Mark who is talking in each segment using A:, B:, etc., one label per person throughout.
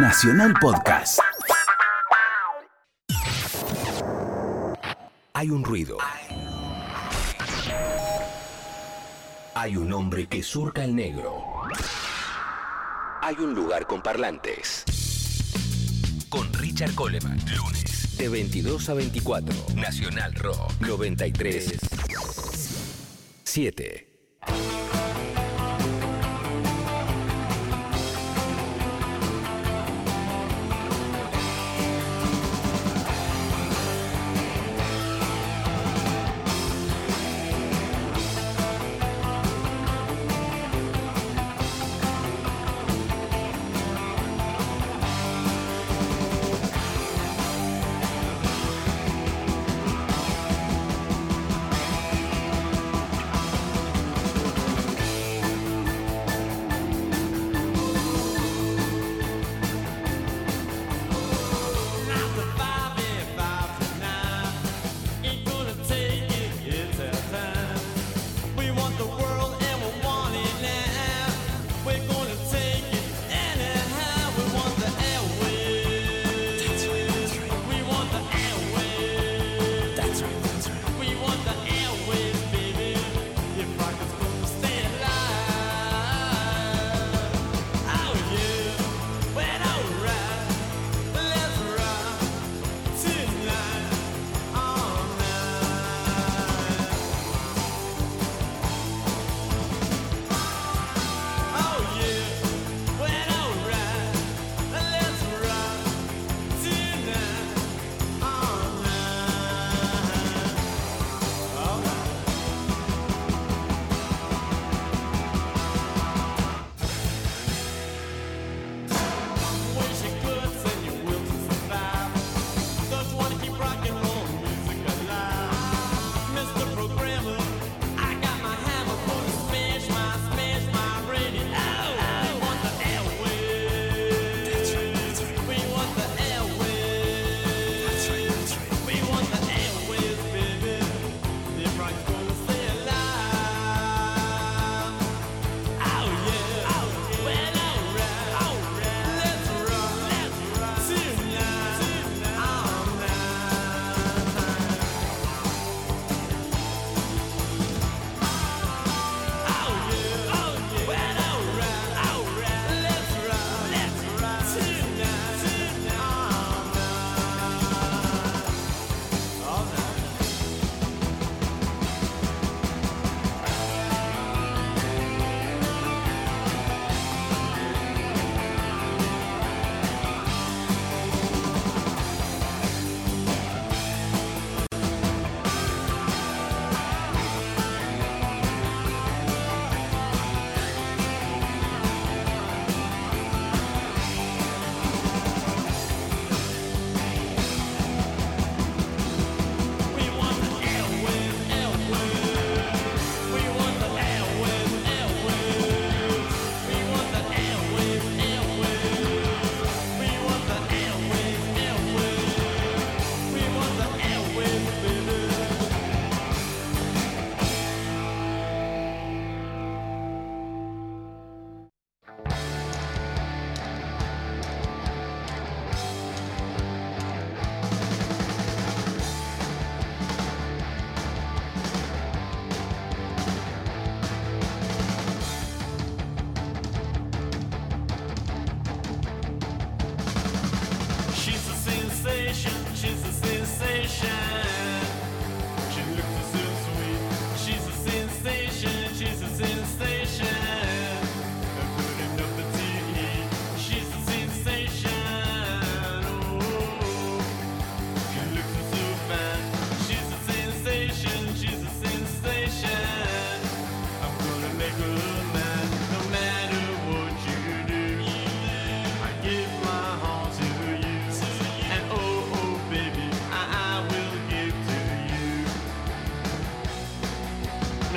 A: Nacional Podcast.
B: Hay un ruido. Hay un hombre que surca el negro. Hay un lugar con parlantes. Con Richard Coleman, lunes, de 22 a 24. Nacional Rock 93 7.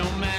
B: no matter.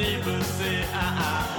B: neighbors say, ah, ah.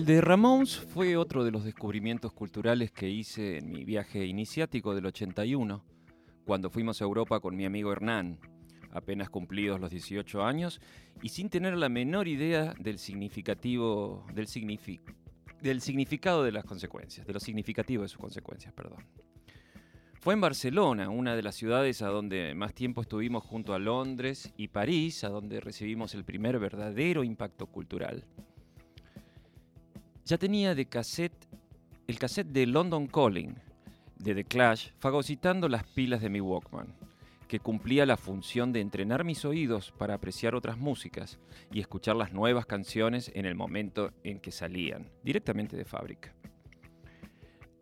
A: El de Ramones fue otro de los descubrimientos culturales que hice en mi viaje iniciático del 81, cuando fuimos a Europa con mi amigo Hernán, apenas cumplidos los 18 años, y sin tener la menor idea del significativo, del, del significado de las consecuencias, de lo significativo de sus consecuencias, perdón. Fue en Barcelona, una de las ciudades a donde más tiempo estuvimos junto a Londres y París, a donde recibimos el primer verdadero impacto cultural. Ya tenía de el cassette de London Calling de The Clash fagocitando las pilas de mi Walkman, que cumplía la función de entrenar mis oídos para apreciar otras músicas y escuchar las nuevas canciones en el momento en que salían, directamente de fábrica.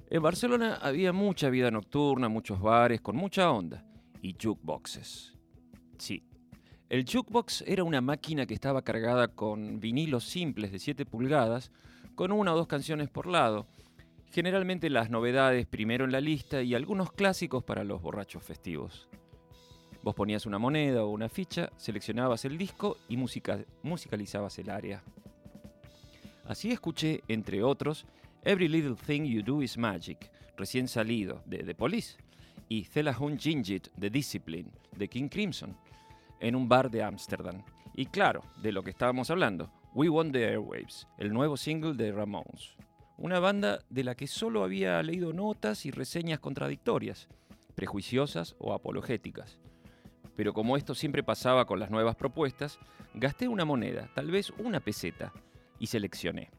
A: En Barcelona había mucha vida nocturna, muchos bares con mucha onda y jukeboxes. Sí, el jukebox era una máquina que estaba cargada con vinilos simples de 7 pulgadas con una o dos canciones por lado. Generalmente las novedades primero en la lista y algunos clásicos para los borrachos festivos. Vos ponías una moneda o una ficha, seleccionabas el disco y musicalizabas el área. Así escuché, entre otros, Every Little Thing You Do Is Magic, recién salido, de The Police, y Thela Hun Gingit, The Discipline, de King Crimson, en un bar de Ámsterdam. Y claro, de lo que estábamos hablando, We Want the Airwaves, el nuevo single de Ramones.
C: una banda de la que solo había leído notas y reseñas contradictorias, prejuiciosas o apologéticas. Pero como esto siempre pasaba con las nuevas propuestas, gasté una moneda, tal vez una peseta, y seleccioné.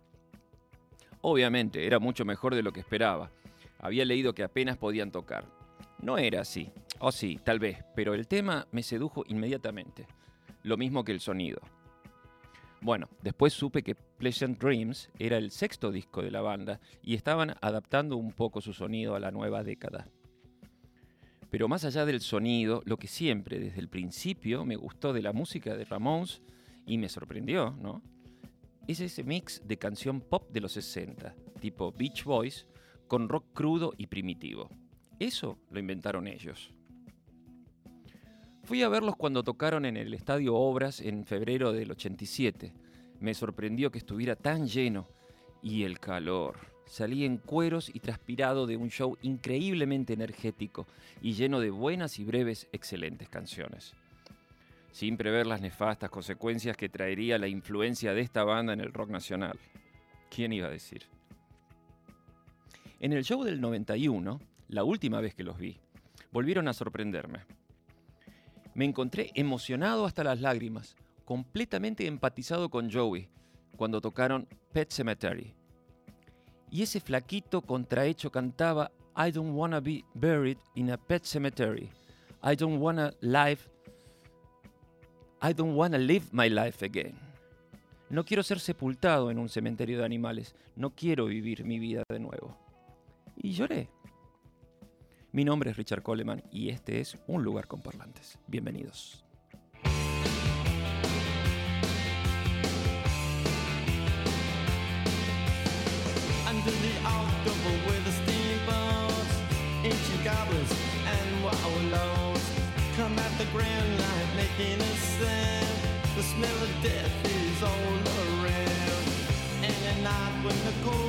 C: Obviamente, era mucho mejor de lo que esperaba. Había leído que apenas podían tocar. No era así. O oh, sí, tal vez, pero el tema me sedujo inmediatamente. Lo mismo que el sonido. Bueno, después supe que Pleasant Dreams era el sexto disco de la banda y estaban adaptando un poco su sonido a la nueva década. Pero más allá del sonido, lo que siempre desde el principio me gustó de la música de Ramones y me sorprendió, ¿no? Es ese mix de canción pop de los 60, tipo Beach Boys, con rock crudo y primitivo. Eso lo inventaron ellos. Fui a verlos cuando tocaron en el Estadio Obras en febrero del 87. Me sorprendió que estuviera tan lleno y el calor. Salí en cueros y transpirado de un show increíblemente energético y lleno de buenas y breves excelentes canciones. Sin prever las nefastas consecuencias que traería la influencia de esta banda en el rock nacional. ¿Quién iba a decir? En el show del 91, la última vez que los vi, volvieron a sorprenderme. Me encontré emocionado hasta las lágrimas, completamente empatizado con Joey, cuando tocaron Pet Cemetery. Y ese flaquito contrahecho cantaba I don't wanna be buried in a pet cemetery. I don't wanna live I don't wanna live my life again. No quiero ser sepultado en un cementerio de animales. No quiero vivir mi vida de nuevo. Y lloré. Mi nombre es Richard Coleman y este es Un lugar con parlantes. Bienvenidos. The smell of death is all around. And at night when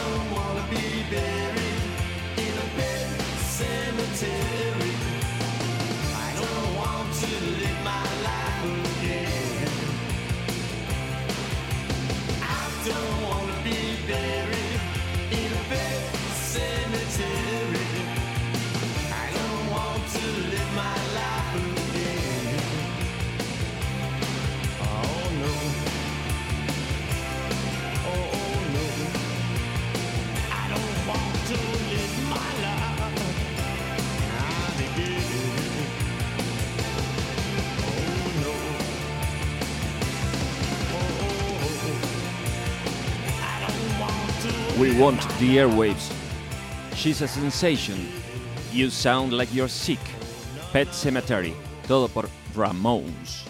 C: I We want the airwaves. She's a sensation.
A: You Sound Like You're Sick, Pet Cemetery, todo por Ramones.